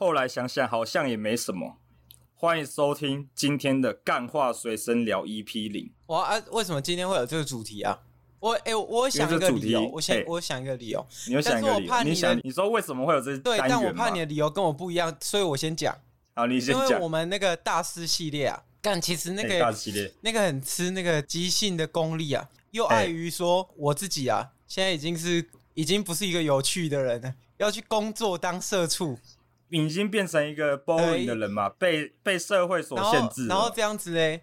后来想想好像也没什么。欢迎收听今天的干话随身聊 EP 零。哇啊，为什么今天会有这个主题啊？我哎、欸，我想一个理由，我想、欸、我想一个理由。你有想一个理由？你，你想你说为什么会有这对？但我怕你的理由跟我不一样，所以我先讲。好，你先讲。因为我们那个大师系列啊，干其实那个、欸、大师系列那个很吃那个即兴的功力啊，又碍于说我自己啊，现在已经是已经不是一个有趣的人了，要去工作当社畜。你已经变成一个 boring 的人嘛？被被社会所限制然，然后这样子嘞，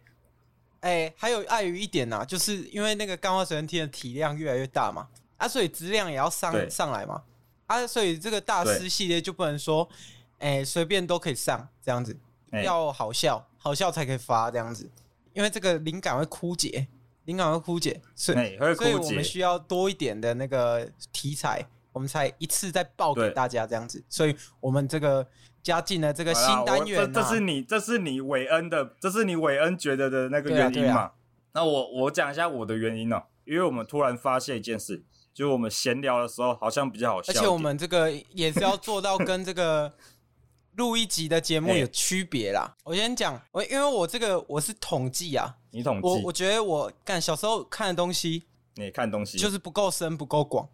哎、欸，还有碍于一点呐、啊，就是因为那个干话随身听的体量越来越大嘛，啊，所以质量也要上上来嘛，啊，所以这个大师系列就不能说，哎，随、欸、便都可以上这样子，要好笑，好笑才可以发这样子，因为这个灵感会枯竭，灵感会枯竭，所以、欸、所以我们需要多一点的那个题材。我们才一次再报给大家这样子，所以我们这个加进了这个新单元、啊。这这是你这是你韦恩的，这是你韦恩觉得的那个原因嘛？啊啊、那我我讲一下我的原因呢、喔，因为我们突然发现一件事，就我们闲聊的时候好像比较好笑，而且我们这个也是要做到跟这个 录一集的节目有区别啦。欸、我先讲，我因为我这个我是统计啊，你统计，我我觉得我干小时候看的东西，你看东西就是不够深不够广。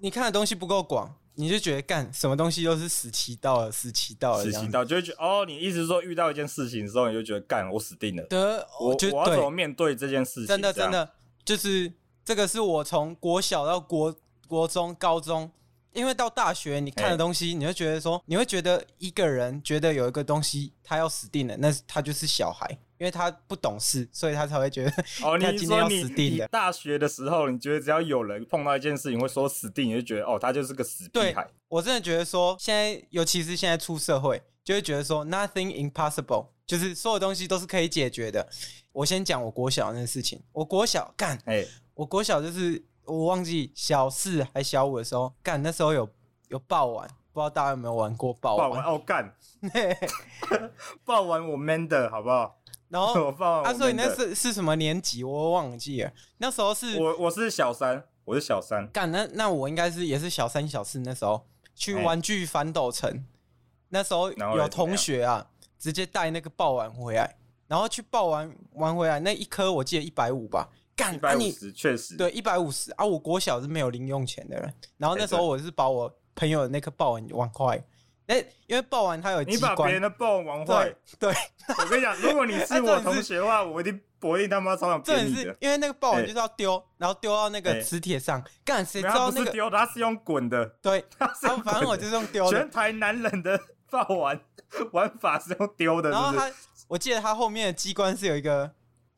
你看的东西不够广，你就觉得干什么东西都是死期到了，死期到了，死期到，就会觉得哦，你意思是说遇到一件事情的时候，你就觉得干我死定了。得，我就我要怎么面对这件事情？真的真的，就是这个是我从国小到国国中、高中，因为到大学你看的东西，你会觉得说，你会觉得一个人觉得有一个东西他要死定了，那他就是小孩。因为他不懂事，所以他才会觉得哦，你今天要死定了。大学的时候，你觉得只要有人碰到一件事情会说死定，你就觉得哦，他就是个死屁孩。我真的觉得说，现在尤其是现在出社会，就会觉得说 nothing impossible，就是所有东西都是可以解决的。我先讲我国小那个事情，我国小干，哎，我国小就是我忘记小四还小五的时候干，那时候有有爆玩，不知道大家有没有玩过爆玩？哦干，爆玩我 man 的好不好？然后 啊，所以那是是什么年级？我忘记了。那时候是我我是小三，我是小三。干，那那我应该是也是小三小四。那时候去玩具反斗城，那时候有同学啊，直接带那个爆丸回来，然后去爆丸玩回来，那一颗我记得一百五吧。干，一百五十确实对一百五十啊。我国小是没有零用钱的人，然后那时候我是把我朋友的那颗爆丸玩坏。哎，因为爆丸它有机关，你把别人的爆丸玩坏。对，我跟你讲，如果你是我同学的话，我一定我一定他妈超想扁你的。因为那个爆丸就是要丢，然后丢到那个磁铁上，干谁知道那个丢，它是用滚的。对，然后反正我就是用丢的。全台男人的爆丸玩法是用丢的。然后他，我记得他后面的机关是有一个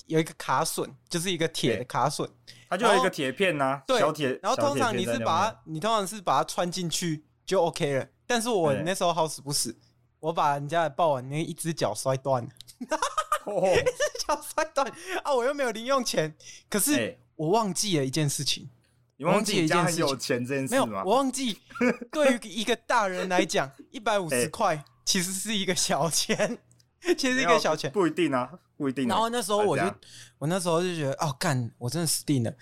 有一个卡榫，就是一个铁的卡榫，它就有一个铁片呐，小铁。然后通常你是把它，你通常是把它穿进去就 OK 了。但是我那时候好死不死，我把人家的爆丸那一只脚摔断了，一只脚摔断啊！我又没有零用钱，可是我忘记了一件事情，你忘记一件事情，有钱这件事吗？没有，我忘记。对于一个大人来讲，一百五十块其实是一个小钱，其实是一个小钱，不一定啊，不一定。然后那时候我就，我那时候就觉得，哦，干，我真的死定了。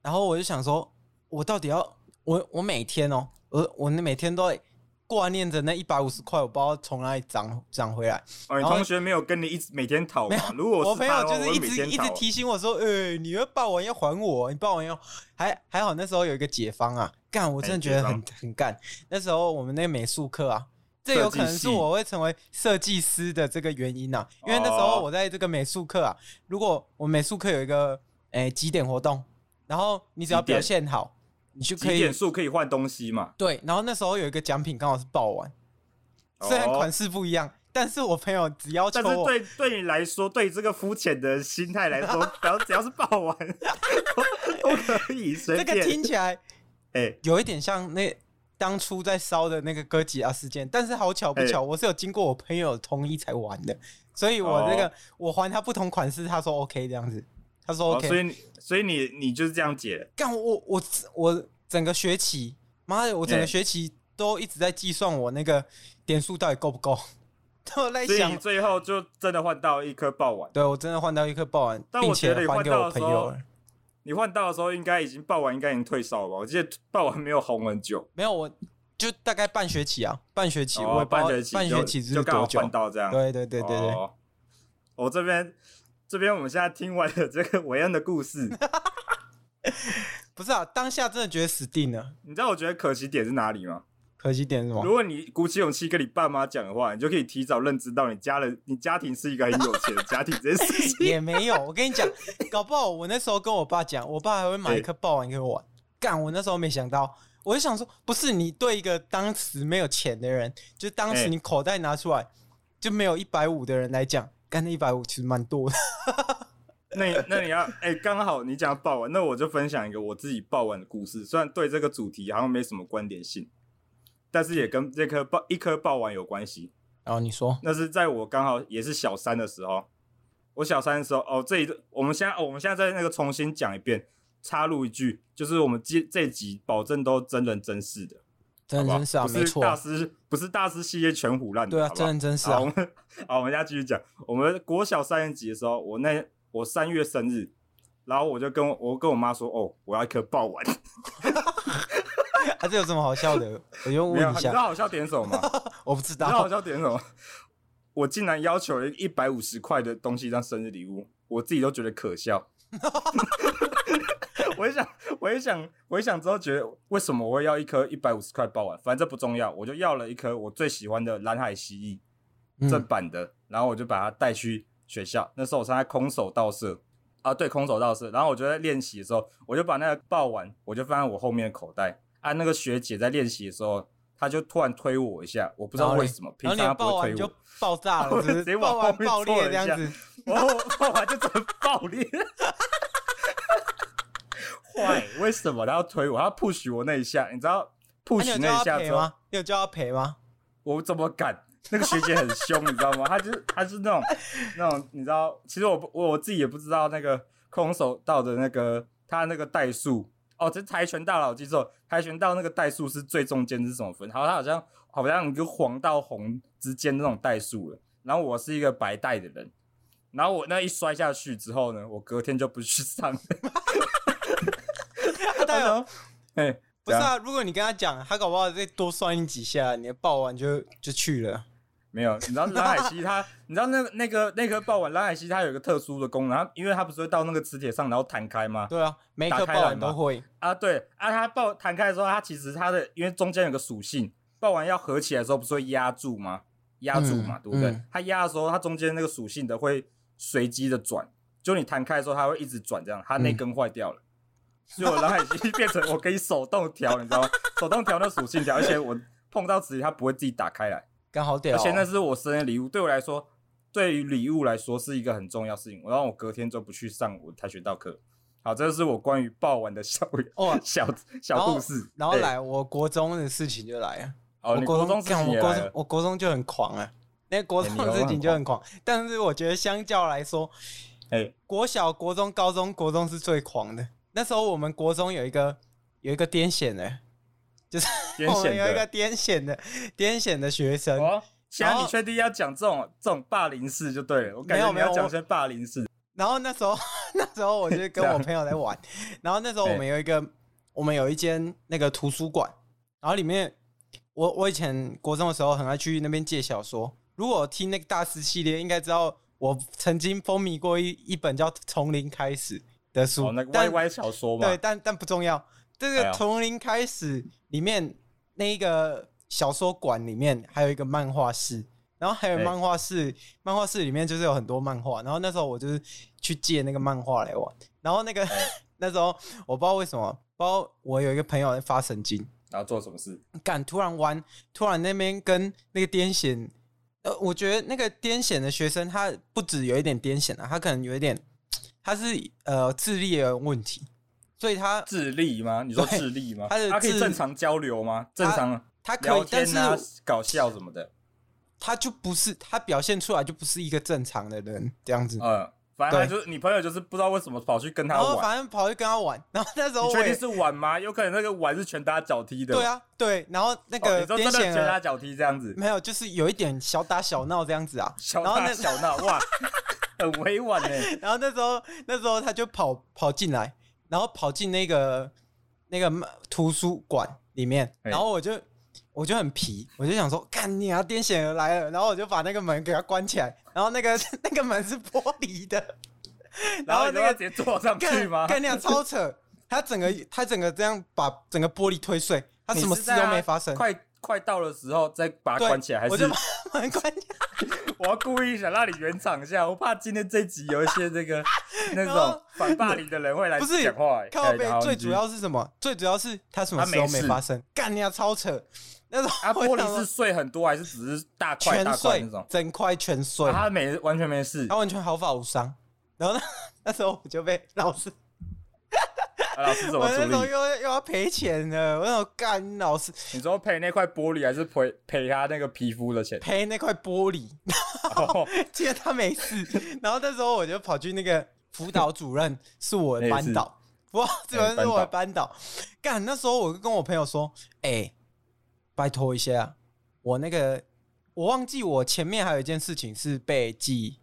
然后我就想说，我到底要，我我每天哦，我我那每天都会。挂念着那一百五十块，我不知道从哪里涨涨回来。哦，你同学没有跟你一直每天讨吗？如果我朋友就是一直一直提醒我说：“呃、欸，你要报完要还我，你报完要还还好。”那时候有一个解方啊，干，我真的觉得很、欸、很干。那时候我们那个美术课啊，这有可能是我会成为设计师的这个原因啊。因为那时候我在这个美术课啊，如果我美术课有一个诶、欸、集点活动，然后你只要表现好。你就可以点数可以换东西嘛？对，然后那时候有一个奖品刚好是爆丸，虽然款式不一样，但是我朋友只要求我，但是对对你来说，对这个肤浅的心态来说，只要只要是爆丸都可以随便。这个听起来，哎，有一点像那当初在烧的那个哥吉拉事件，但是好巧不巧，我是有经过我朋友同意才玩的，所以我这个我还他不同款式，他说 OK 这样子。他说：“OK，、哦、所以所以你你就是这样解？干我我我整个学期，妈的，我整个学期都一直在计算我那个点数到底够不够。都在想，最后就真的换到一颗爆丸。对，我真的换到一颗爆丸，并且还给我朋友了。你换到的时候，应该已经爆丸，应该已经退烧了吧？我记得爆丸没有红很久。没有我就大概半学期啊，半学期，哦、我半学期半学期是多久？到这样，对对对对对。哦、我这边这边我们现在听完了这个韦恩的故事，不是啊，当下真的觉得死定了。你知道我觉得可惜点是哪里吗？可惜点是什么？如果你鼓起勇气跟你爸妈讲的话，你就可以提早认知到你家人、你家庭是一个很有钱的 家庭这件事情。也没有，我跟你讲，搞不好我那时候跟我爸讲，我爸还会买一颗爆丸给我玩。干、欸，我那时候没想到，我就想说，不是你对一个当时没有钱的人，就当时你口袋拿出来、欸、就没有一百五的人来讲，干那一百五其实蛮多的。那你那你要哎，刚、欸、好你讲爆丸，那我就分享一个我自己爆丸的故事，虽然对这个主题好像没什么关联性。但是也跟这颗爆一颗爆丸有关系。然后你说，那是在我刚好也是小三的时候，我小三的时候，哦，这一我们现在、哦、我们现在在那个重新讲一遍，插入一句，就是我们这这集保证都真人真事的，真人真事啊，没错，大师不是大师系列全胡烂的，对啊，好好真人真事啊。好，我们好，我们现在继续讲，我们国小三年级的时候，我那我三月生日，然后我就跟我我跟我妈说，哦，我要一颗爆丸。啊，这有什么好笑的？我就问一下，你知道好笑点什么吗？我不知道。你知道好笑点什么？我竟然要求了一百五十块的东西当生日礼物，我自己都觉得可笑。我一想，我一想，我一想之后觉得，为什么我会要一颗一百五十块爆丸？反正这不重要，我就要了一颗我最喜欢的蓝海蜥蜴正版的，然后我就把它带去学校。那时候我参加空手道社啊，对，空手道社。然后我就在练习的时候，我就把那个爆丸，我就放在我后面的口袋。啊，那个学姐在练习的时候，她就突然推我一下，我不知道为什么，平常她不会推我，就爆炸了，直接往后面爆裂这样子，然后爆完就怎么爆裂？坏，为什么他要推我？他要 push 我那一下，你知道 push 那一下之后，你有叫他赔吗？我怎么敢？那个学姐很凶，你知道吗？她就是她是那种那种，你知道，其实我我我自己也不知道那个空手道的那个他那个代数。哦，这跆拳道了，我记错，跆拳道那个代数是最中间是什么分？好，他好像好像一个黄到红之间那种代数了。然后我是一个白带的人，然后我那一摔下去之后呢，我隔天就不去上了。他有，哎、欸，不是啊，如果你跟他讲，他搞不好再多摔你几下，你的爆丸就就去了。没有，你知道蓝海西他，你知道那个那个那颗爆丸蓝海西它有一个特殊的功能，它因为它不是会到那个磁铁上然后弹开吗？对啊，每颗爆丸都会啊。对啊，它爆弹开的时候，它其实它的因为中间有个属性，爆丸要合起来的时候不是会压住吗？压住嘛，嗯、对不对？嗯、它压的时候，它中间那个属性的会随机的转，就你弹开的时候，它会一直转，这样它那根坏掉了，嗯、所以我脑海已经变成我可以手动调，你知道吗？手动调那属性调，而且我碰到磁铁它不会自己打开来。刚好点，而且那是我生日礼物，对我来说，对于礼物来说是一个很重要事情。然后我隔天就不去上我跆拳道课。好，这是我关于爆丸的小哦 小小故事。然后，来，我国中的事情就来了。哦，我国中事情。我国中，我国中就很狂啊，那国中的事情就很狂。但是我觉得相较来说，哎，国小、国中、高中，国中是最狂的。那时候我们国中有一个有一个癫痫的。就是我们有一个癫痫的癫痫的学生。哦，现在你确定要讲这种这种霸凌事就对了。我感觉你要讲些霸凌事。然后那时候 那时候我就跟我朋友在玩。然后那时候我们有一个我们有一间那个图书馆，然后里面我我以前国中的时候很爱去那边借小说。如果听那个大师系列，应该知道我曾经风靡过一一本叫《从零开始》的书。哦，那个 YY 小说嘛。对，但但不重要。这个从零开始里面那一个小说馆里面还有一个漫画室，然后还有漫画室，漫画室里面就是有很多漫画。然后那时候我就是去借那个漫画来玩。然后那个 那时候我不知道为什么，不知道我有一个朋友在发神经，然后做什么事？敢突然玩，突然那边跟那个癫痫，呃，我觉得那个癫痫的学生他不止有一点癫痫啊，他可能有一点，他是呃智力的问题。所以他智力吗？你说智力吗？他他可以正常交流吗？正常他可以，但是搞笑什么的，他就不是他表现出来就不是一个正常的人这样子。嗯，反正就是你朋友就是不知道为什么跑去跟他玩，反正跑去跟他玩。然后那时候你确定是玩吗？有可能那个玩是拳打脚踢的。对啊，对。然后那个你说真的拳打脚踢这样子？没有，就是有一点小打小闹这样子啊。小打小闹哇，很委婉哎。然后那时候那时候他就跑跑进来。然后跑进那个那个图书馆里面，然后我就我就很皮，我就想说，干你啊，癫痫儿来了，然后我就把那个门给它关起来，然后那个那个门是玻璃的，然后那个直接坐上去吗？干你啊，超扯！他整个他整个这样把整个玻璃推碎，他什么事都没发生。快快到的时候再把它关起来，还是我就把门 关起来？我要故意想让你圆场一下，我怕今天这集有一些这个 那种反霸凌的人会来不是讲话。靠北，最主要是什么？最主要是他什么事都没发生。干你啊，超扯！那种啊，玻璃是碎很多，还是只是大块大块那种？整块全碎。他没完全没事，他完全毫发无伤。然后呢，那时候我就被老师。老师怎么处理？我那时候又又要赔钱了，我那时候干老师。你说赔那块玻璃，还是赔赔他那个皮肤的钱？赔那块玻璃。既然他没事，然后那时候我就跑去那个辅导主任，是我的班导。辅导主任是我的班导。干那时候我就跟我朋友说：“哎、欸，拜托一下，我那个我忘记我前面还有一件事情是被记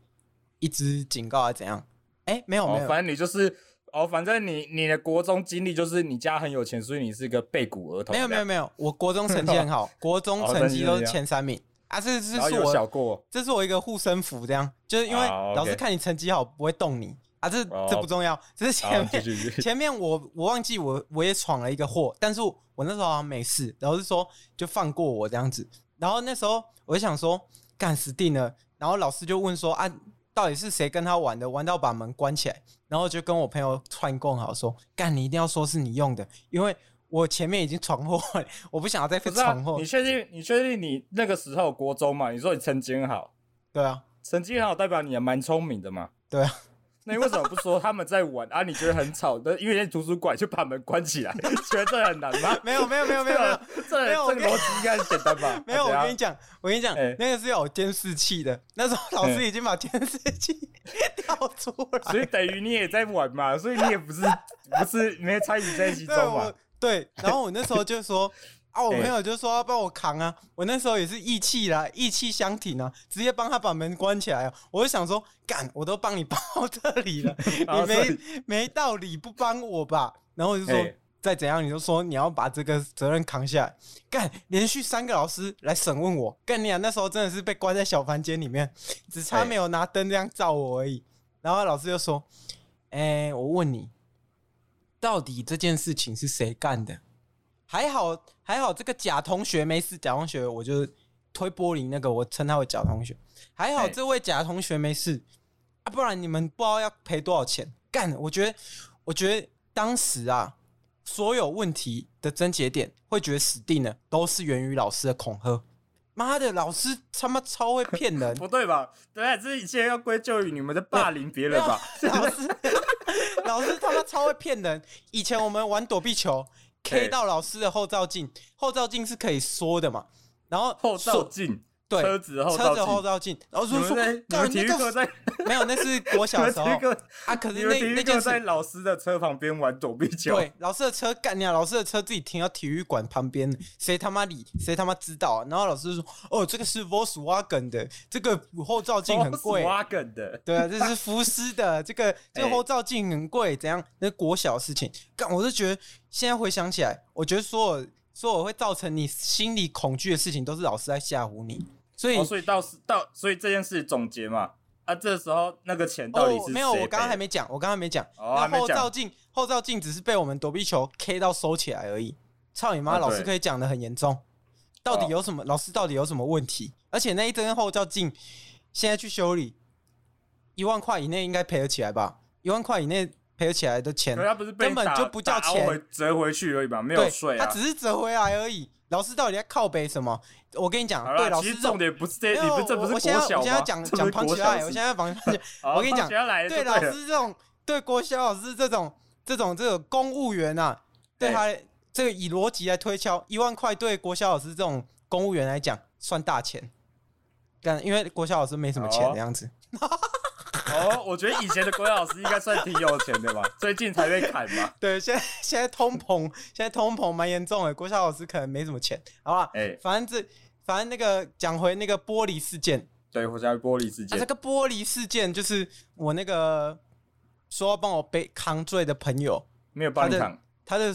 一支警告，还是怎样？哎、欸，没有没有，反正你就是。”哦，反正你你的国中经历就是你家很有钱，所以你是一个背骨儿童。没有没有没有，我国中成绩很好，国中成绩都是前三名啊。这这是我，这是我一个护身符，这样就是因为老师看你成绩好不会动你啊。这这不重要，这是前面 前面我我忘记我我也闯了一个祸，但是我那时候好像没事，老师说就放过我这样子。然后那时候我就想说干死定了，然后老师就问说啊。到底是谁跟他玩的？玩到把门关起来，然后就跟我朋友串供好说：“干，你一定要说是你用的，因为我前面已经闯祸了，我不想要再闯祸。”你确定？你确定你那个时候国中嘛？你说你成绩很好，对啊，成绩很好代表你也蛮聪明的嘛？对啊。那你为什么不说他们在玩啊？你觉得很吵的，因为在图书馆就把门关起来，觉得这很难吗？没有没有没有没有 没有，这这个逻辑应该很简单吧？没有，我跟你讲，我跟你讲，那个是有监视器的，那时候老师已经把监视器调出来，所以等于你也在玩嘛，所以你也不是不是没参与在其中嘛？对，然后我那时候就说。啊！我朋友就说要帮我扛啊，我那时候也是义气啦，义气相挺啊，直接帮他把门关起来啊。我就想说，干，我都帮你包这里了，你没没道理不帮我吧？然后我就说，再怎样你就说你要把这个责任扛下来。干，连续三个老师来审问我，干你啊！那时候真的是被关在小房间里面，只差没有拿灯这样照我而已。然后老师就说：“哎，我问你，到底这件事情是谁干的？”还好还好，这个假同学没事。假同学，我就推玻璃那个，我称他为假同学。还好这位假同学没事啊，不然你们不知道要赔多少钱。干，我觉得，我觉得当时啊，所有问题的症结点会觉得死定了，都是源于老师的恐吓。妈的，老师他妈超会骗人，不对吧？对啊，这一切要归咎于你们的霸凌别人吧？老师，老师他妈超会骗人。以前我们玩躲避球。K 到老师的后照镜，后照镜是可以缩的嘛？然后后照镜。对，车子后车子后照镜，然后说说，你们体育课在没有，那是国小时候啊。可是那那件在老师的车旁边玩躲避球。对，老师的车干掉，老师的车自己停到体育馆旁边，谁他妈理？谁他妈知道啊？然后老师说：“哦，这个是 Volkswagen 的，这个后照镜很贵。Volkswagen 的，对啊，这是福斯的，这个 这个后照镜很贵，怎样？那国小的事情，干，我是觉得现在回想起来，我觉得所有所有会造成你心理恐惧的事情，都是老师在吓唬你。”所以，哦、所以到时到，所以这件事总结嘛，啊，这时候那个钱到底是、哦、没有？我刚刚还没讲，我刚刚没讲。哦，后照镜，后照镜只是被我们躲避球 K 到收起来而已。操你妈！哦、老师可以讲的很严重，到底有什么？哦、老师到底有什么问题？而且那一针后照镜现在去修理，一万块以内应该赔得起来吧？一万块以内赔得起来的钱，根本就不叫钱，折回去而已吧？没有税啊，他只是折回来而已。老师到底在靠背什么？我跟你讲，对老师重点不是这，你不这不是国小吗？我现在讲讲庞起来，我现在要讲，我跟你讲，对老师这种，对国小老师这种，这种这个公务员啊，对他这个以逻辑来推敲，一万块对国小老师这种公务员来讲算大钱，但因为国小老师没什么钱的样子。哦，我觉得以前的国小老师应该算挺有钱的吧？最近才被砍嘛。对，现在现在通膨，现在通膨蛮严重的，国小老师可能没什么钱，好吧？哎、欸，反正这反正那个讲回那个玻璃事件，对，我讲玻璃事件。啊、这个玻璃事件就是我那个说要帮我背扛罪的朋友，没有帮你扛，他的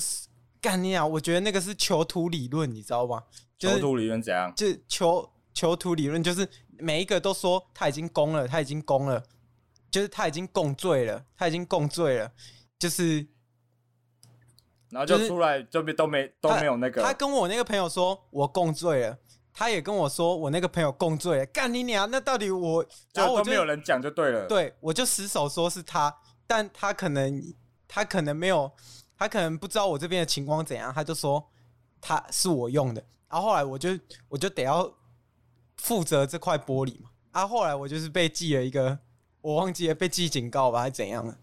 概念啊！我觉得那个是囚徒理论，你知道吗？就是囚徒理论怎样？就囚囚徒理论，就是每一个都说他已经攻了，他已经攻了，就是他已经共罪了，他已经共罪了，就是，然后就出来就没都没都没有那个。他跟我那个朋友说，我共罪了。他也跟我说，我那个朋友共罪了，干你娘！那到底我，然后我就都没有人讲就对了。对，我就死守说是他，但他可能他可能没有，他可能不知道我这边的情况怎样，他就说他是我用的。然后后来我就我就得要负责这块玻璃嘛。啊，后来我就是被记了一个，我忘记了被记警告吧，还是怎样了？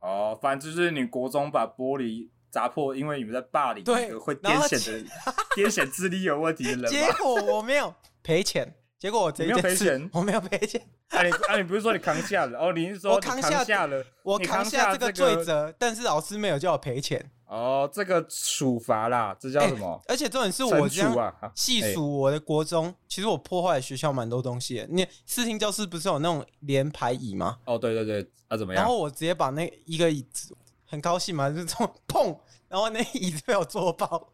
哦，反正就是你国中把玻璃。砸破，因为你们在霸凌，对，会癫痫的癫痫智力有问题的人。结果我没有赔钱，结果我这件事我没有赔钱。啊你啊你不是说你扛下了？哦，你是说我扛下了？我扛下这个罪责，但是老师没有叫我赔钱。哦，这个处罚啦，这叫什么？而且重点是我这样细数我的国中，其实我破坏学校蛮多东西的。你视听教室不是有那种连排椅吗？哦，对对对，啊怎么样？然后我直接把那一个椅子。很高兴嘛，就这种碰，然后那椅子被我坐爆。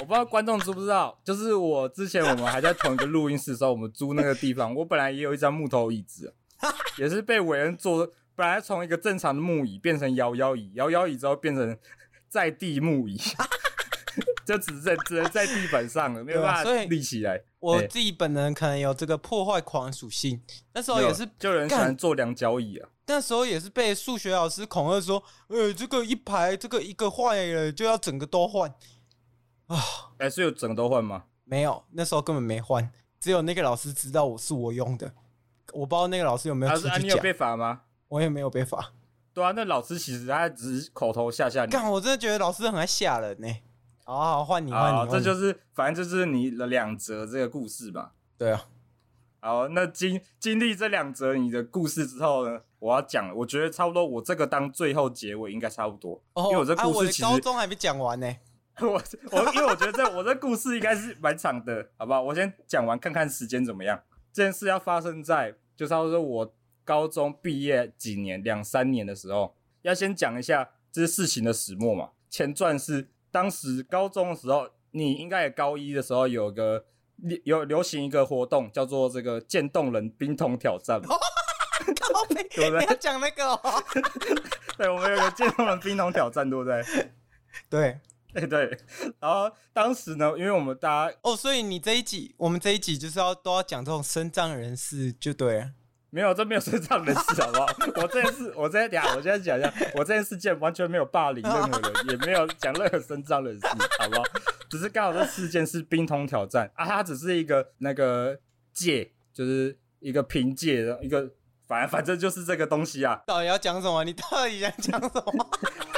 我不知道观众知不知道，就是我之前我们还在同一个录音室的时候，我们租那个地方，我本来也有一张木头椅子，也是被伟恩坐，本来从一个正常的木椅变成摇摇椅，摇摇椅之后变成在地木椅，就只在只能在地板上了，没有办法立起来。我自己本人可能有这个破坏狂属性，那时候也是就有人喜欢坐两脚椅啊。那时候也是被数学老师恐吓说，呃，这个一排这个一个坏了就要整个都换啊！还是有整个都换吗？没有，那时候根本没换，只有那个老师知道我是我用的，我不知道那个老师有没有出去讲。啊，你有被罚吗？我也没有被罚。对啊，那老师其实他只是口头吓吓你。干，我真的觉得老师很爱吓人呢。好好换你，换你，这就是反正就是你的两则这个故事吧。对啊。好，那经经历这两则你的故事之后呢，我要讲，我觉得差不多，我这个当最后结尾应该差不多，哦、因为我这故事其实、啊、我的高中还没讲完呢。我我因为我觉得这我这故事应该是蛮长的，好不好？我先讲完，看看时间怎么样。这件事要发生在就差不多我高中毕业几年，两三年的时候，要先讲一下这是事情的始末嘛。前传是当时高中的时候，你应该也高一的时候有个。有流行一个活动叫做这个渐冻人冰桶挑战，对不对？你要讲那个、哦，对，我们有个渐冻人冰桶挑战，对不对？对，对对。然后当时呢，因为我们大家哦，所以你这一集，我们这一集就是要都要讲这种身障人士，就对了。没有，这没有身障人士，好不好？我这件事，我这等下，我现在讲一下，我这件事件完全没有霸凌任何人，也没有讲任何身障人士，好不好？只是刚好这事件是冰桶挑战啊，它只是一个那个界，就是一个凭借的一个，反正反正就是这个东西啊。到底要讲什么？你到底想讲什么？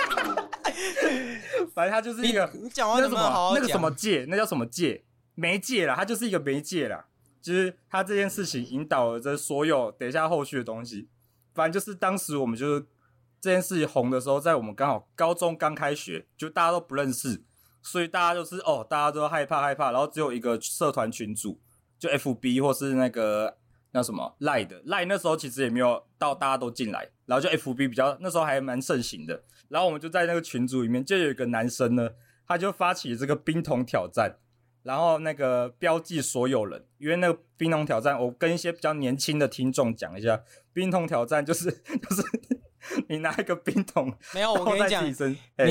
反正他就是一个，你讲完什么？那个什么戒，那叫什么戒？媒介啦，他就是一个媒介啦。就是他这件事情引导了这所有等一下后续的东西。反正就是当时我们就是这件事情红的时候，在我们刚好高中刚开学，就大家都不认识。所以大家就是哦，大家都害怕害怕，然后只有一个社团群组，就 FB 或是那个那什么 Line 的 Line，那时候其实也没有到大家都进来，然后就 FB 比较那时候还蛮盛行的，然后我们就在那个群组里面，就有一个男生呢，他就发起这个冰桶挑战，然后那个标记所有人，因为那个冰桶挑战，我跟一些比较年轻的听众讲一下，冰桶挑战就是 就是。你拿一个冰桶，没有，我跟你讲，你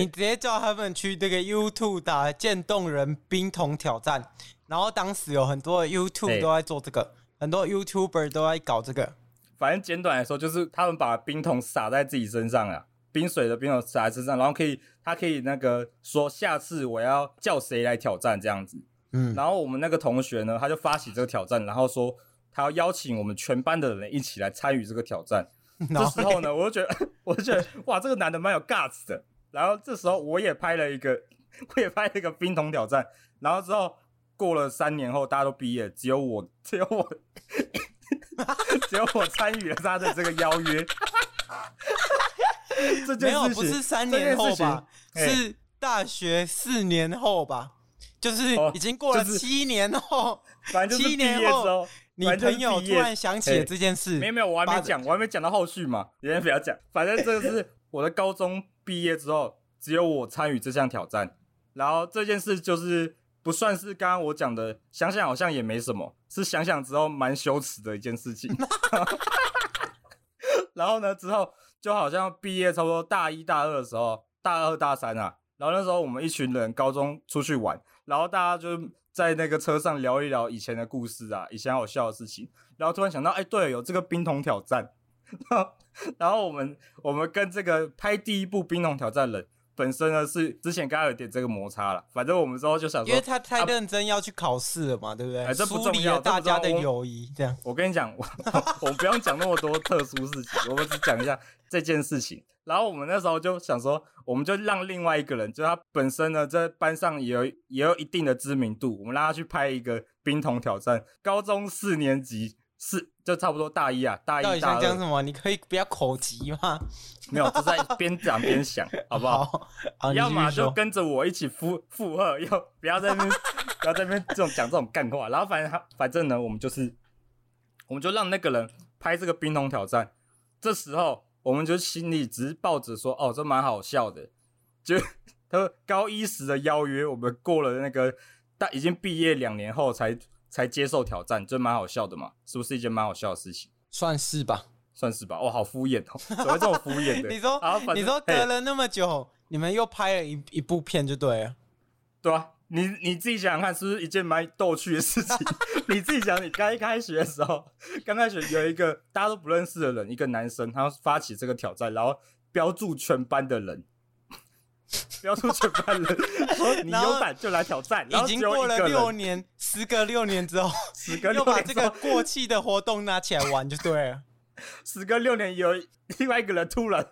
直接叫他们去这个 YouTube 打“渐冻人冰桶挑战”，然后当时有很多 YouTube 都在做这个，很多 YouTuber 都在搞这个。反正简短来说，就是他们把冰桶洒在自己身上啊，冰水的冰桶洒在身上，然后可以，他可以那个说下次我要叫谁来挑战这样子。嗯，然后我们那个同学呢，他就发起这个挑战，然后说他要邀请我们全班的人一起来参与这个挑战。这时候呢，我就觉得，我就觉得，哇，这个男的蛮有 guts 的。然后这时候，我也拍了一个，我也拍了一个冰桶挑战。然后之后过了三年后，大家都毕业，只有我，只有我，只有我参与了他的这个邀约。这件事情，没有，不是三年后吧？是大学四年后吧？就是已经过了七年后，反正就是毕业之后。你朋友突然想起了这件事，没有没有，我还没讲，我还没讲到后续嘛，你先不要讲。反正这个是 我的高中毕业之后，只有我参与这项挑战。然后这件事就是不算是刚刚我讲的，想想好像也没什么，是想想之后蛮羞耻的一件事情。然后呢，之后就好像毕业差不多大一大二的时候，大二大三啊，然后那时候我们一群人高中出去玩，然后大家就在那个车上聊一聊以前的故事啊，以前好笑的事情，然后突然想到，哎，对，有这个冰桶挑战，然后，然后我们我们跟这个拍第一部冰桶挑战人。本身呢是之前刚刚有点这个摩擦了，反正我们之后就想说，因为他太认真要去考试了嘛，啊、对不对？哎，这不重要，大家的友谊这样。我跟你讲，我 我们不用讲那么多特殊事情，我们只讲一下这件事情。然后我们那时候就想说，我们就让另外一个人，就他本身呢在班上也有也有一定的知名度，我们让他去拍一个冰桶挑战，高中四年级。是，就差不多大一啊，大一大二。到底想讲什么？你可以不要口急吗？没有，就在边讲边想，好不好？好好要么就跟着我一起附附和，要不要在那边不要在那边这种讲这种干话。然后反正他反正呢，我们就是，我们就让那个人拍这个冰桶挑战。这时候我们就心里只是抱着说，哦，这蛮好笑的。就他高一时的邀约，我们过了那个大已经毕业两年后才。才接受挑战，这蛮好笑的嘛，是不是一件蛮好笑的事情？算是吧，算是吧。哇，好敷衍哦，怎么会这么敷衍的？你说，你说隔了那么久，你们又拍了一一部片，就对了。对啊，你你自己想想看，是不是一件蛮逗趣的事情？你自己想，你刚一开学的时候，刚开学有一个大家都不认识的人，一个男生，他发起这个挑战，然后标注全班的人。不要出全班人，你有胆就来挑战。已经过了六年，时隔六年之后，时隔六年又把这个过气的活动拿起来玩就对了。时隔六年，有另外一个人突然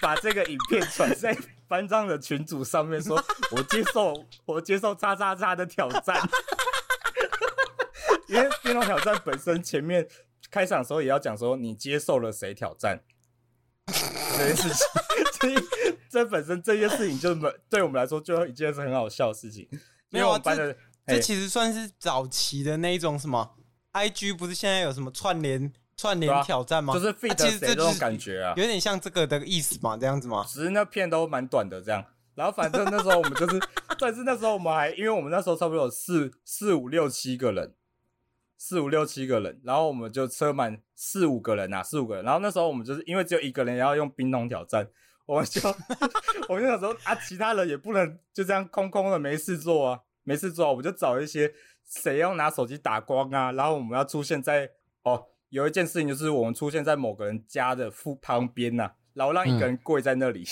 把这个影片传在班上的群组上面，说：“我接受，我接受叉叉叉的挑战。”因为电脑挑战本身前面开场的时候也要讲说你接受了谁挑战这件事情，所以。这本身这件事情就是对我们来说就一件是很好笑的事情。没有啊，这这其实算是早期的那一种什么，IG 不是现在有什么串联串联挑战吗？就是 feed 其实这种感觉啊，有点像这个的意思嘛，这样子吗？只是那片都蛮短的这样。然后反正那时候我们就是，但是那时候我们还因为我们那时候差不多有四四五六七个人，四五六七个人，然后我们就车满四五个人啊，四五个人。然后那时候我们就是因为只有一个人要用冰桶挑战。我们就，我们就想说啊，其他人也不能就这样空空的没事做啊，没事做，我们就找一些谁要拿手机打光啊，然后我们要出现在哦，有一件事情就是我们出现在某个人家的附旁边呐、啊，然后让一个人跪在那里，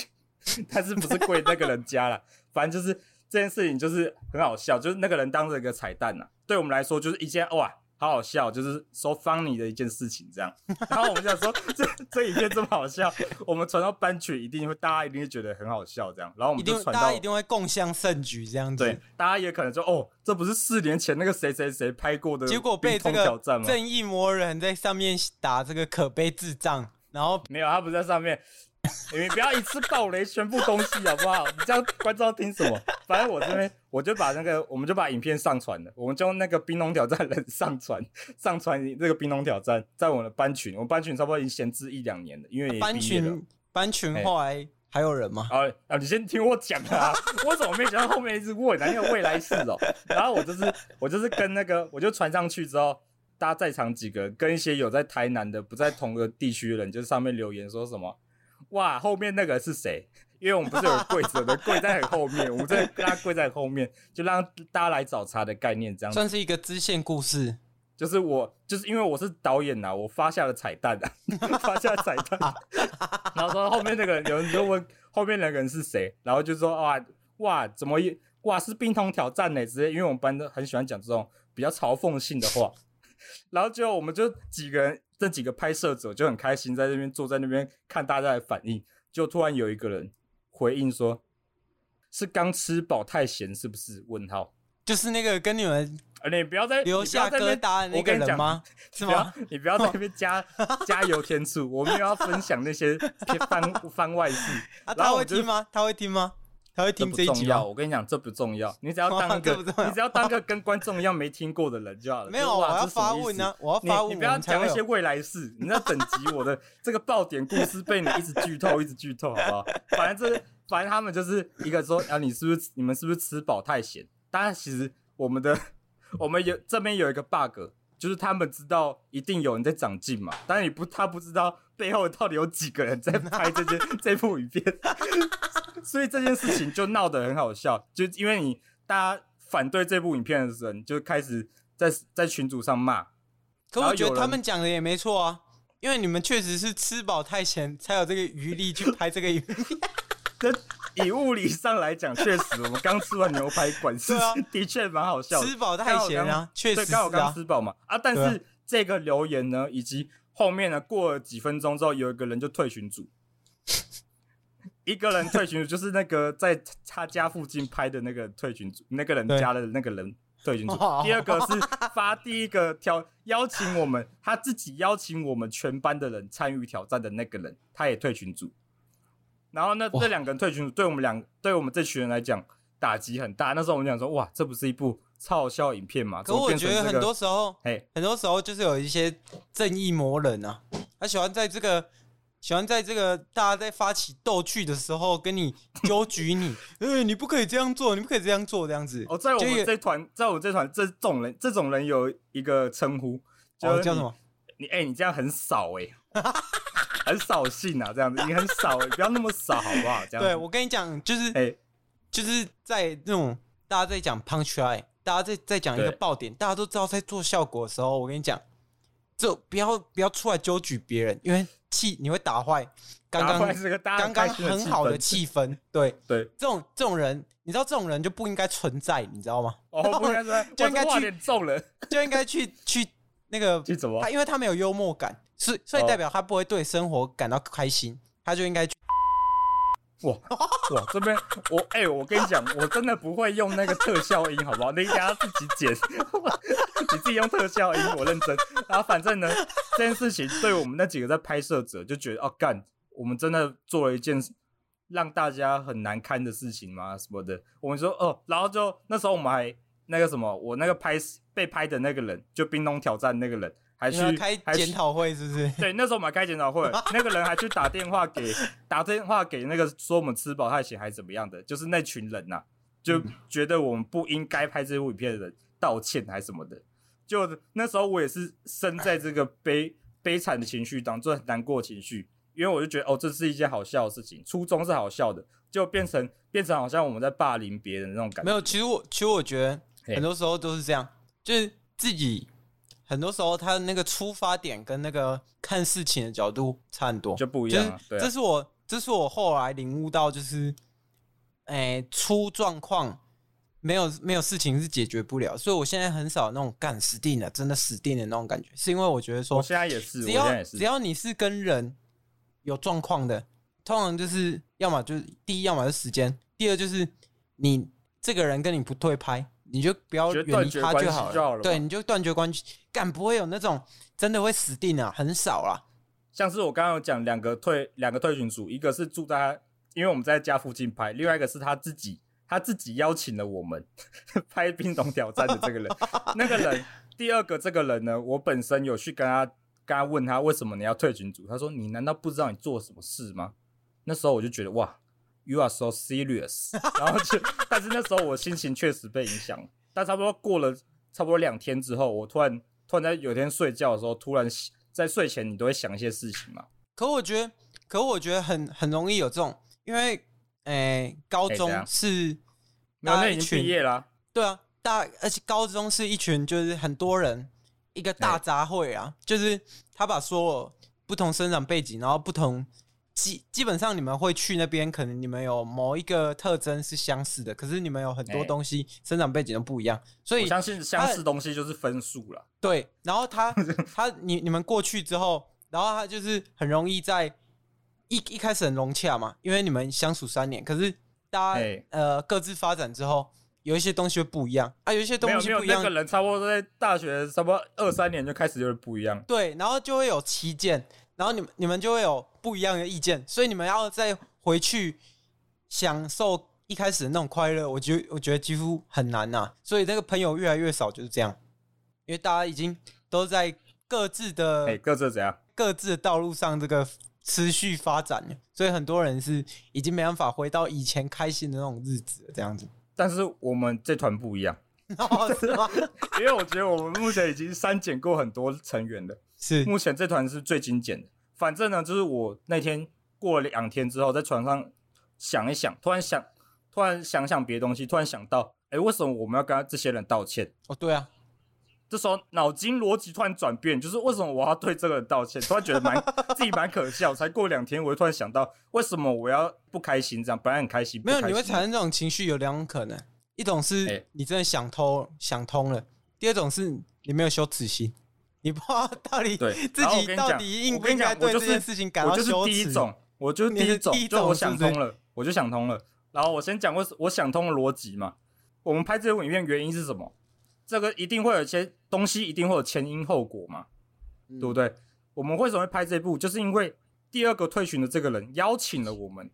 嗯、但是不是跪那个人家了，反正就是这件事情就是很好笑，就是那个人当成一个彩蛋呐、啊，对我们来说就是一件哇。好好笑，就是 so funny 的一件事情，这样。然后我们想说，这这影片这么好笑，我们传到班群，一定会大家一定会觉得很好笑，这样。然后我们就传到，大家一定会共襄盛举，这样子。对，大家也可能说，哦，这不是四年前那个谁谁谁拍过的，结果被这个正义魔人在上面打这个可悲智障，然后没有，他不在上面。你们不要一次爆雷全部东西 好不好？你这样观众要听什么？反正我这边我就把那个，我们就把影片上传了，我们就用那个冰龙挑战人上传，上传这个冰龙挑战在我们的班群，我们班群差不多已经闲置一两年了，因为也班群班群后来还有人吗？啊啊！你先听我讲啊，我怎么没想到后面一直问呢？因为未来式哦。然后我就是我就是跟那个，我就传上去之后，大家在场几个跟一些有在台南的不在同个地区的人，就上面留言说什么。哇，后面那个是谁？因为我们不是有跪着的，跪在很后面，我们在跟他跪在后面，就让大家来找茬的概念，这样算是一个支线故事。就是我，就是因为我是导演呐，我发下了彩蛋啊，发下了彩蛋，然后说后面那个人有人就问后面那个人是谁，然后就说哇哇怎么一哇是冰桶挑战呢？直接因为我们班都很喜欢讲这种比较嘲讽性的话，然后最后我们就几个人。这几个拍摄者就很开心，在那边坐在那边看大家的反应，就突然有一个人回应说：“是刚吃饱太咸是不是？”问号，就是那个跟你们，你不要再留下疙瘩的那个人吗？是吗？你不要在那边加 加油添醋，我们要分享那些番 番外事。他会听吗？他会听吗？他会听这一集，啊，这不重要，我跟你讲，这不重要。你只要当个，你只要当个跟观众一样没听过的人就好了。没有，我要发问呢，我要发问。你不要讲一些未来事，你那等级我的这个爆点故事被你一直剧透，一直剧透，好不好？反正这，反正他们就是一个说啊，你是不是你们是不是吃饱太闲？当然，其实我们的我们有这边有一个 bug，就是他们知道一定有人在长进嘛，但是你不他不知道背后到底有几个人在拍这件 这部影片，所以这件事情就闹得很好笑，就因为你大家反对这部影片的人就开始在在群组上骂。可我觉得他们讲的也没错啊，因为你们确实是吃饱太闲，才有这个余力去拍这个影片。以物理上来讲，确实我们刚吃完牛排馆，是的确蛮好笑的。吃饱太闲啊，确实刚好刚吃饱嘛啊！但是这个留言呢，以及后面呢，过了几分钟之后，有一个人就退群组，一个人退群组就是那个在他家附近拍的那个退群组，那个人加的那个人。退群组，第二个是发第一个挑邀请我们，他自己邀请我们全班的人参与挑战的那个人，他也退群组。然后呢，这两个人退群组，对我们两，对我们这群人来讲打击很大。那时候我们讲说，哇，这不是一部超好笑影片嘛？可我觉得很多时候，哎，很多时候就是有一些正义魔人啊，他喜欢在这个。喜欢在这个大家在发起斗趣的时候跟你纠举你，呃，你不可以这样做，你不可以这样做，这样子。哦，在我们这团，在我们这团，这种人，这种人有一个称呼，叫叫什么？你哎，你这样很少哎，很扫兴啊，这样子，你很少哎，不要那么少好不好？这样。对，我跟你讲，就是哎，就是在那种大家在讲 punchline，大家在在讲一个爆点，大家都知道在做效果的时候，我跟你讲，就不要不要出来纠举别人，因为。气你会打坏刚刚刚刚很好的气氛，对对，这种这种人，你知道这种人就不应该存在，你知道吗？哦，不应该，就应该去揍人，就应该去去那个去怎么？他因为他没有幽默感，是所以代表他不会对生活感到开心，他就应该去。哇哇，这边我哎，我跟你讲，我真的不会用那个特效音，好不好？你等下自己剪，你自己用特效音，我认真。然后反正呢，这件事情对我们那几个在拍摄者就觉得哦干，我们真的做了一件让大家很难堪的事情吗？什么的？我们说哦，然后就那时候我们还那个什么，我那个拍被拍的那个人，就冰冻挑战那个人。还去开检讨会是不是？对，那时候我们还开检讨会，那个人还去打电话给打电话给那个说我们吃饱太闲还是怎么样的，就是那群人呐、啊，就觉得我们不应该拍这部影片的人道歉还是什么的。就那时候我也是身在这个悲悲惨的情绪当中，很难过的情绪，因为我就觉得哦，这是一件好笑的事情，初衷是好笑的，就变成变成好像我们在霸凌别人的那种感觉。没有，其实我其实我觉得很多时候都是这样，就是自己。很多时候，他的那个出发点跟那个看事情的角度差很多，就不一样。就是这是我，这是我后来领悟到，就是，哎，出状况没有没有事情是解决不了，所以我现在很少那种干死定了，真的死定了那种感觉，是因为我觉得说，我现在也是，只要只要你是跟人有状况的，通常就是要么就是第一，要么是时间，第二就是你这个人跟你不对拍。你就不要远离他就好了，对，你就断绝关系，干不会有那种真的会死定啊，很少啦。像是我刚刚有讲两个退两个退群组，一个是住在，因为我们在家附近拍，另外一个是他自己他自己邀请了我们 拍冰桶挑战的这个人，那个人第二个这个人呢，我本身有去跟他跟他问他为什么你要退群组，他说你难道不知道你做什么事吗？那时候我就觉得哇。You are so serious，然后就，但是那时候我心情确实被影响。但差不多过了差不多两天之后，我突然突然在有天睡觉的时候，突然在睡前你都会想一些事情嘛。可我觉得，可我觉得很很容易有这种，因为诶、欸，高中是那已经毕业了、啊。对啊，大而且高中是一群就是很多人一个大杂烩啊，就是他把所有不同生长背景，然后不同。基基本上你们会去那边，可能你们有某一个特征是相似的，可是你们有很多东西生长背景都不一样，所以我相信相似东西就是分数了。对，然后他他 你你们过去之后，然后他就是很容易在一一开始很融洽嘛，因为你们相处三年，可是大家呃各自发展之后，有一些东西会不一样啊，有一些东西不一样。那个人差不多在大学差不多二三年就开始就是不一样。对，然后就会有旗舰。然后你们你们就会有不一样的意见，所以你们要再回去享受一开始的那种快乐，我觉得我觉得几乎很难呐、啊。所以那个朋友越来越少就是这样，因为大家已经都在各自的哎各自怎样各自的道路上这个持续发展，所以很多人是已经没办法回到以前开心的那种日子这样子。但是我们这团不一样，哦，是吗？因为我觉得我们目前已经删减过很多成员了，是目前这团是最精简的。反正呢，就是我那天过了两天之后，在床上想一想，突然想，突然想想别的东西，突然想到，哎，为什么我们要跟这些人道歉？哦，对啊。这时候脑筋逻辑突然转变，就是为什么我要对这个人道歉？突然觉得蛮自己蛮可笑。才过两天，我就突然想到，为什么我要不开心？这样本来很开心，没有，你会产生这种情绪有两种可能，一种是你真的想通、欸、想通了，第二种是你没有羞耻心，你不知道到底对自己到底应不应该对这件事情感到羞耻。我就是第一种，我就是第一种，就我想通了，我就想通了。然后我先讲过我想通了逻辑嘛。我们拍这部影片原因是什么？这个一定会有一些东西，一定会有前因后果嘛，嗯、对不对？我们为什么会拍这部？就是因为第二个退群的这个人邀请了我们，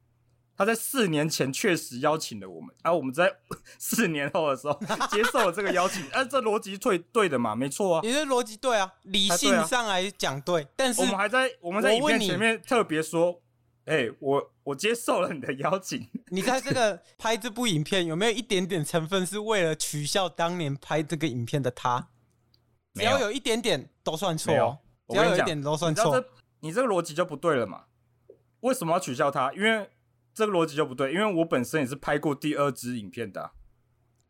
他在四年前确实邀请了我们，而、啊、我们在 四年后的时候 接受了这个邀请，哎、啊，这逻辑对对的嘛，没错啊，你的逻辑对啊，理性上来讲对，但是我们还在我们在影片前面特别说。哎、欸，我我接受了你的邀请。你在这个拍这部影片有没有一点点成分是为了取笑当年拍这个影片的他？只要有一点点都算错，只要有一点都算错。你这个逻辑就不对了嘛？为什么要取笑他？因为这个逻辑就不对，因为我本身也是拍过第二支影片的、啊。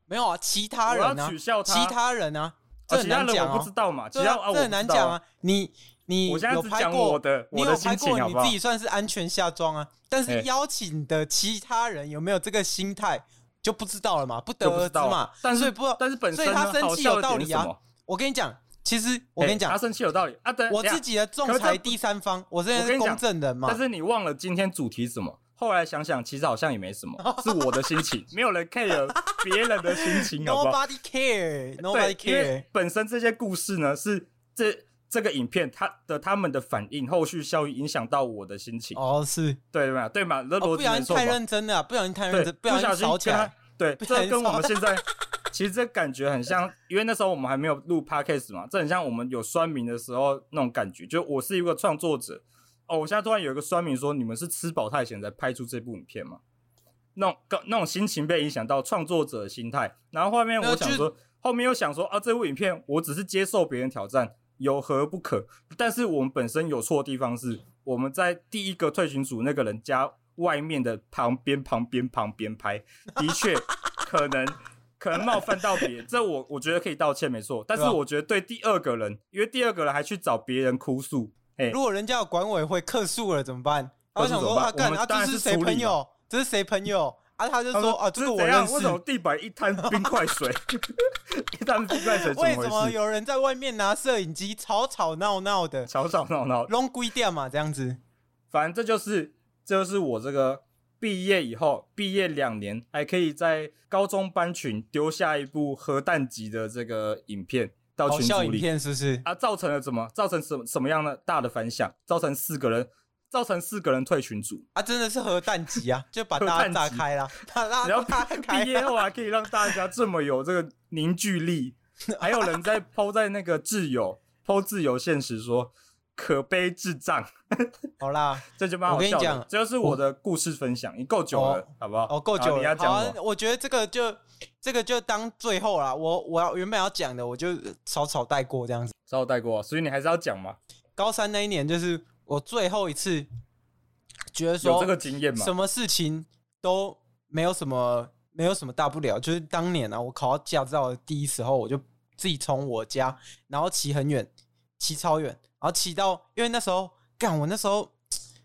没有啊，其他人啊，取笑他，其他人啊，这很难讲、啊、我不知道嘛，其他啊，这很难讲啊，你。你有拍过我的，我的你有拍过，你自己算是安全下装啊。但是邀请的其他人有没有这个心态，就不知道了嘛，不得而知嘛。但是不，但是本身所以他生气有道理啊。我跟你讲，其实我跟你讲，他生气有道理啊。对，我自己的仲裁第三方，我是公正的嘛。但是你忘了今天主题是什么？后来想想，其实好像也没什么，是我的心情，没有人 care 别人的心情，好不好？Nobody care，Nobody care。本身这些故事呢，是这。这个影片它的他们的反应，后续效应影响到我的心情。哦，是对嘛？对嘛？那逻辑没错太认真了，不小心太认真，不小心吵起来。对，这跟我们现在其实这感觉很像，因为那时候我们还没有录 podcast 嘛，这很像我们有酸民的时候那种感觉。就我是一个创作者，哦，我现在突然有一个酸民说，你们是吃饱太闲才拍出这部影片吗？那种那种心情被影响到创作者的心态。然后后面我想说，后面又想说啊，这部影片我只是接受别人挑战。有何不可？但是我们本身有错的地方是，我们在第一个退群组那个人家外面的旁边、旁边、旁边拍，的确可能可能冒犯到别人，这我我觉得可以道歉，没错。但是我觉得对第二个人，因为第二个人还去找别人哭诉，哎，如果人家有管委会客诉了怎么办？我想说啊，干啊，这是谁朋友？这是谁朋友？啊，他就说啊，这个我认识。为什么地板一滩冰块水？一滩冰块水？为什么有人在外面拿摄影机吵吵闹闹的？吵吵闹闹，弄鬼店嘛，这样子。反正这就是，这就是我这个毕业以后，毕业两年还可以在高中班群丢下一部核弹级的这个影片到群组里。搞笑影片是不是？啊，造成了什么？造成什么什么样的大的反响？造成四个人。造成四个人退群组啊，真的是核弹级啊，就把 大家炸开了。然后毕业后还可以让大家这么有这个凝聚力，还有人在 po 在那个挚友 po 挚友现实说可悲智障。好啦，这就蛮好笑的。我跟你讲，这就是我的故事分享，你够久了，哦、好不好？哦，够久了。你要讲、啊，我觉得这个就这个就当最后啦。我我要原本要讲的，我就草草带过这样子，草草带过。所以你还是要讲嘛。高三那一年就是。我最后一次觉得说，有这个经验吗？什么事情都没有什么，没有什么大不了。就是当年啊，我考到驾照的第一时候，我就自己从我家，然后骑很远，骑超远，然后骑到，因为那时候干，我那时候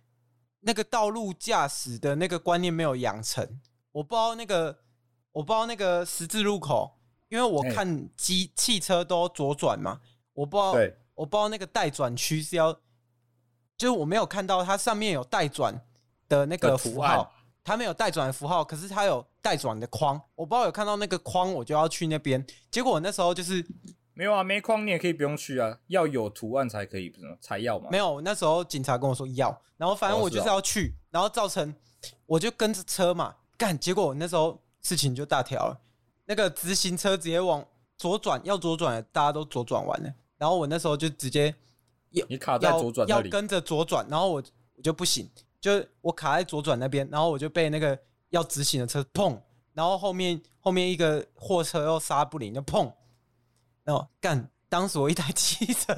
那个道路驾驶的那个观念没有养成，我不知道那个，我不知道那个十字路口，因为我看机汽车都左转嘛，我不知道，我不知道那个待转区是要。就是我没有看到它上面有待转的那个符号，它没有待转的符号，可是它有待转的框。我不知道有看到那个框，我就要去那边。结果我那时候就是没有啊，没框你也可以不用去啊，要有图案才可以，不是吗？才要嘛。没有，那时候警察跟我说要，然后反正我就是要去，然后造成我就跟着车嘛干。结果我那时候事情就大条了，那个直行车直接往左转，要左转的大家都左转完了，然后我那时候就直接要。你卡在左转要，要跟着左转，然后我我就不行，就我卡在左转那边，然后我就被那个要直行的车碰然后后面后面一个货车又刹不灵，就砰，然后干，当时我一台汽车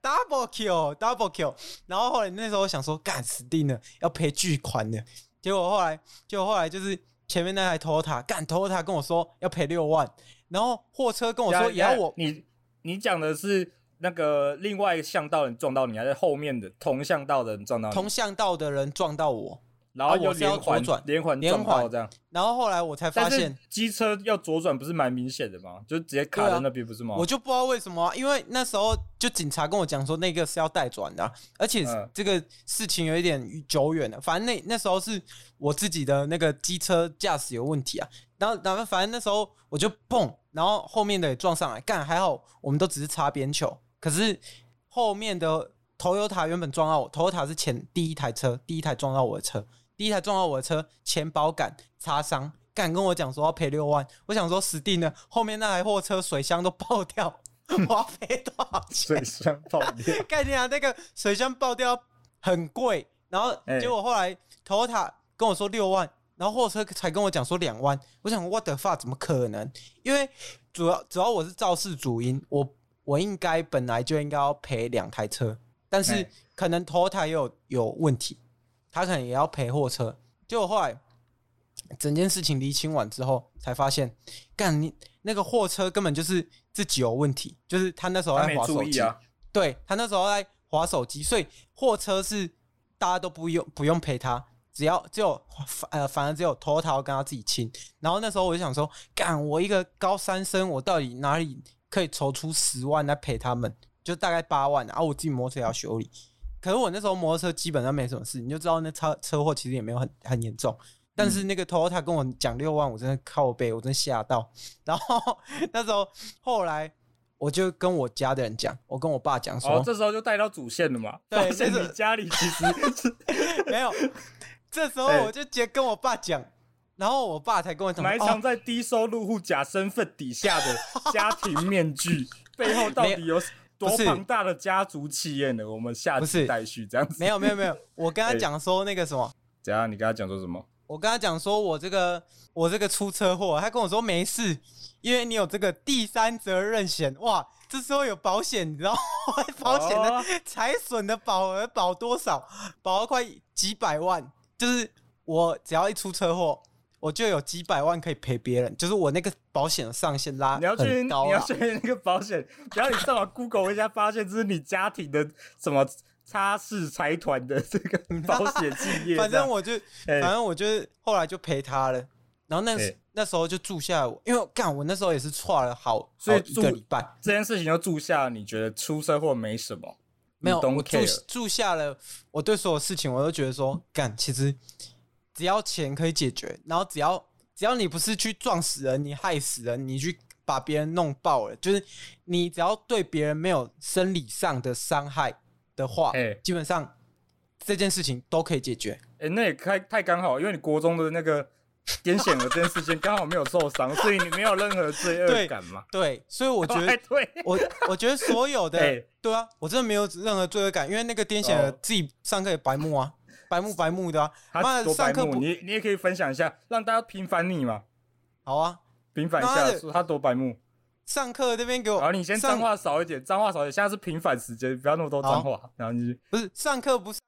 double kill double kill，然后后来那时候我想说干死定了，要赔巨款的，结果后来结果后来就是前面那台 Toyota 干 Toyota 跟我说要赔六万，然后货车跟我说也要我你你讲的是。那个另外一个向道人撞到你，还是后面的同向道的人撞到你？同向道的人撞到我，然后我是要左转，连环连环这样。然后后来我才发现，机车要左转不是蛮明显的吗？就直接卡在那边不是吗？我就不知道为什么，因为那时候就警察跟我讲说那个是要带转的，而且这个事情有一点久远了。反正那那时候是我自己的那个机车驾驶有问题啊。然后然后反正那时候我就蹦，然后后面的也撞上来，干还好，我们都只是擦边球。可是后面的 Toyota 原本撞到我，Toyota 是前第一台车，第一台撞到我的车，第一台撞到我的车，前保杆擦伤，敢跟我讲说要赔六万，我想说死定了，后面那台货车水箱都爆掉，我要赔多少钱？水箱爆掉，概念啊，那个水箱爆掉很贵，然后结果后来 Toyota 跟我说六万，然后货车才跟我讲说两万，我想 What the fuck 怎么可能？因为主要主要我是肇事主因，我。我应该本来就应该要赔两台车，但是可能头台有有问题，他可能也要赔货车。结果后来整件事情厘清完之后，才发现，干你那个货车根本就是自己有问题，就是他那时候在滑手机，啊、对他那时候在划手机，所以货车是大家都不用不用赔他，只要只有呃反而只有头台要跟他自己亲。然后那时候我就想说，干我一个高三生，我到底哪里？可以筹出十万来赔他们，就大概八万，然后我自己摩托车要修理。可是我那时候摩托车基本上没什么事，你就知道那车车祸其实也没有很很严重。但是那个 Toyota 跟我讲六万，我真的靠背，我真的吓到。然后 那时候后来我就跟我家的人讲，我跟我爸讲说，哦，这时候就带到主线了嘛。对，现在你家里其实 没有。这时候我就直接跟我爸讲。然后我爸才跟我讲，埋藏在低收入户假身份底下的家庭面具 背后到底有多庞大的家族企业呢？我们下次待续这样子。没有没有没有，我跟他讲说那个什么，怎样？你跟他讲说什么？我跟他讲说我这个我这个出车祸，他跟我说没事，因为你有这个第三责任险。哇，这时候有保险，你知道 保险的财损的保额保多少？保了快几百万，就是我只要一出车祸。我就有几百万可以赔别人，就是我那个保险的上限拉。你要去，你要去那个保险，只要你上网 Google 一下，发现这是你家庭的什么差事财团的这个 保险企业。反正我就，欸、反正我就后来就赔他了。然后那、欸、那时候就住下来，因为干我那时候也是错了好，所以住一个礼拜这件事情就住下。你觉得出车祸没什么？没有，我住住下了，我对所有事情我都觉得说干，其实。只要钱可以解决，然后只要只要你不是去撞死人，你害死人，你去把别人弄爆了，就是你只要对别人没有生理上的伤害的话，哎、欸，基本上这件事情都可以解决。哎、欸，那也太太刚好，因为你国中的那个癫痫的这件事情刚好没有受伤，所以你没有任何罪恶感嘛？对，所以我觉得，对我我觉得所有的，欸、对啊，我真的没有任何罪恶感，因为那个癫痫的自己上课也白目啊。白目白目的啊！他多白目，你你也可以分享一下，让大家平反你嘛。好啊，平反一下，说他多白目。上课这边给我，然后你先脏话少一点，脏话少一点。现在是平反时间，不要那么多脏话。然后你不是上课不是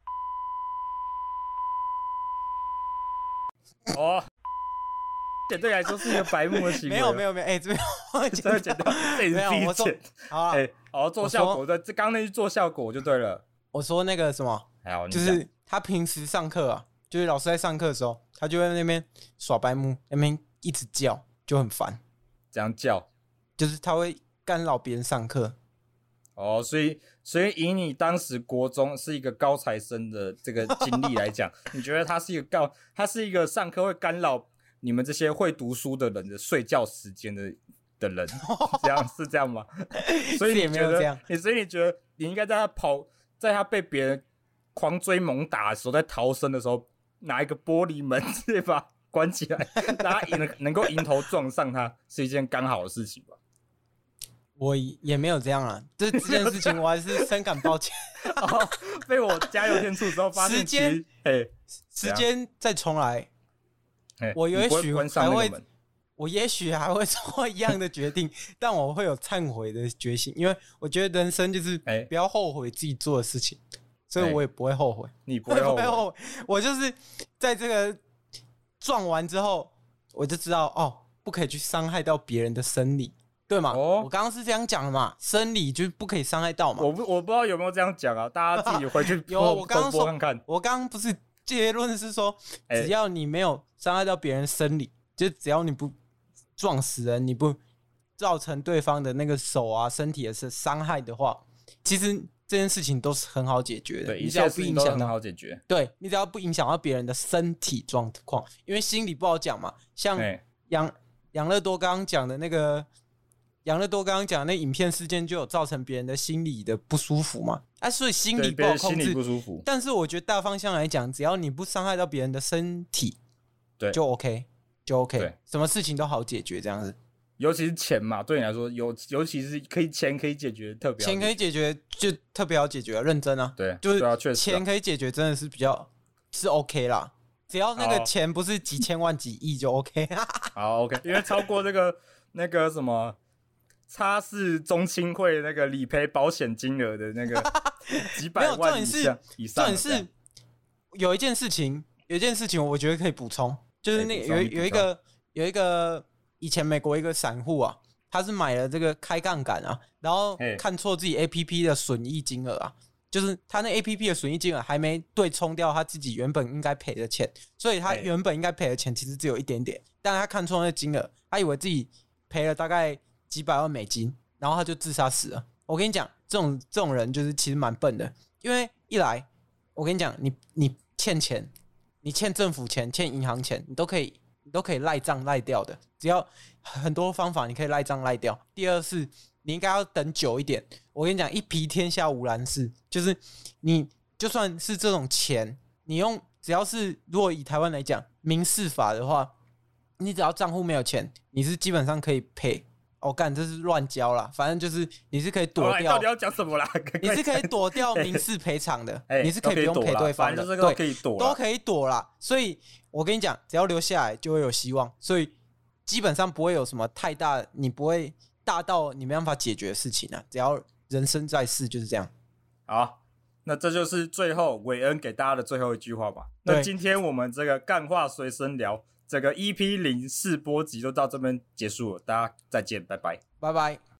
哦，对对来说是一个白目的行为。没有没有没有，哎，这边 这边剪掉，这里是第一剪。好啊，哎，好做效果的，这刚那句做效果就对了。我说那个什么。就是他平时上课啊，就是老师在上课的时候，他就在那边耍白目，那边一直叫，就很烦。这样叫，就是他会干扰别人上课。哦，所以所以以你当时国中是一个高材生的这个经历来讲，你觉得他是一个高，他是一个上课会干扰你们这些会读书的人的睡觉时间的的人，这样是这样吗？所以你觉得，你所以你觉得你应该在他跑，在他被别人。狂追猛打的时候，在逃生的时候，拿一个玻璃门直接把它关起来，让他迎能够迎头撞上他，是一件刚好的事情吧？我也没有这样啊，这这件事情我还是深感抱歉。哦、被我加油添醋之后，发现哎，时间再重来，我也许还会我也许还会 做一样的决定，但我会有忏悔的决心，因为我觉得人生就是不要后悔自己做的事情，欸、所以我也不会后悔。你 不会后悔？我就是在这个撞完之后，我就知道哦，不可以去伤害到别人的生理，对吗？哦、我刚刚是这样讲的嘛，生理就是不可以伤害到嘛。我不我不知道有没有这样讲啊，大家自己回去 有我刚刚说看看，我刚刚不是结论是说，只要你没有伤害到别人生理，欸、就只要你不。撞死人，你不造成对方的那个手啊、身体的是伤害的话，其实这件事情都是很好解决的。对，你只要不影响，很好解决。对，你只要不影响到别人的身体状况，因为心理不好讲嘛。像杨杨乐多刚刚讲的那个，杨乐多刚刚讲的那影片事件，就有造成别人的心理的不舒服嘛。啊，所以心理不好控制，不舒服。但是我觉得大方向来讲，只要你不伤害到别人的身体，对，就 OK。就 OK，什么事情都好解决，这样子。尤其是钱嘛，对你来说，尤尤其是可以钱可以解决特别，钱可以解决就特别好解决，认真啊。对，就是钱可以解决，真的是比较是 OK 啦。只要那个钱不是几千万几亿就 OK。好 OK，因为超过那个 那个什么差事中青会那个理赔保险金额的那个 几百万以上以上，重点是有一件事情，有一件事情，我觉得可以补充。就是那有有一个有一个以前美国一个散户啊，他是买了这个开杠杆啊，然后看错自己 A P P 的损益金额啊，就是他那 A P P 的损益金额还没对冲掉他自己原本应该赔的钱，所以他原本应该赔的钱其实只有一点点，但他看错那金额，他以为自己赔了大概几百万美金，然后他就自杀死了。我跟你讲，这种这种人就是其实蛮笨的，因为一来我跟你讲，你你欠钱。你欠政府钱、欠银行钱，你都可以，你都可以赖账赖掉的。只要很多方法，你可以赖账赖掉。第二是，你应该要等久一点。我跟你讲，一皮天下无难事，就是你就算是这种钱，你用只要是如果以台湾来讲民事法的话，你只要账户没有钱，你是基本上可以赔。我干、哦，这是乱教啦，反正就是你是可以躲掉。到底要讲什么啦？你是可以躲掉民 事赔偿的，你是可以不用赔对方的，对可以躲，都可以躲啦。所以我跟你讲，只要留下来就会有希望，所以基本上不会有什么太大，你不会大到你没办法解决的事情啊。只要人生在世就是这样。好，那这就是最后韦恩给大家的最后一句话吧。那今天我们这个干话随身聊。这个 EP 零试播集就到这边结束了，大家再见，拜拜，拜拜。